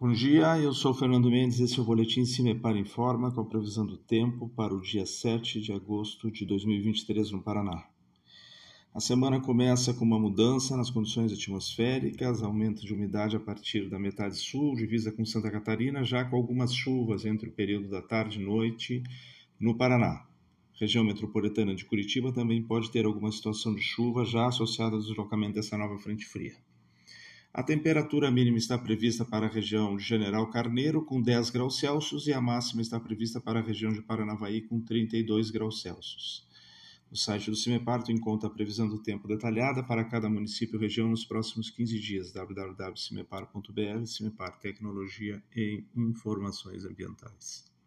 Bom dia, eu sou Fernando Mendes, esse é o Boletim Cimepar Informa com a previsão do tempo para o dia 7 de agosto de 2023 no Paraná. A semana começa com uma mudança nas condições atmosféricas, aumento de umidade a partir da metade sul, divisa com Santa Catarina, já com algumas chuvas entre o período da tarde e noite no Paraná. Região metropolitana de Curitiba também pode ter alguma situação de chuva já associada ao deslocamento dessa nova frente fria. A temperatura mínima está prevista para a região de General Carneiro, com 10 graus Celsius, e a máxima está prevista para a região de Paranavaí, com 32 graus Celsius. No site do CIMEPAR, tu encontra a previsão do tempo detalhada para cada município e região nos próximos 15 dias. www.cimepar.br, CIMEPAR Tecnologia e Informações Ambientais.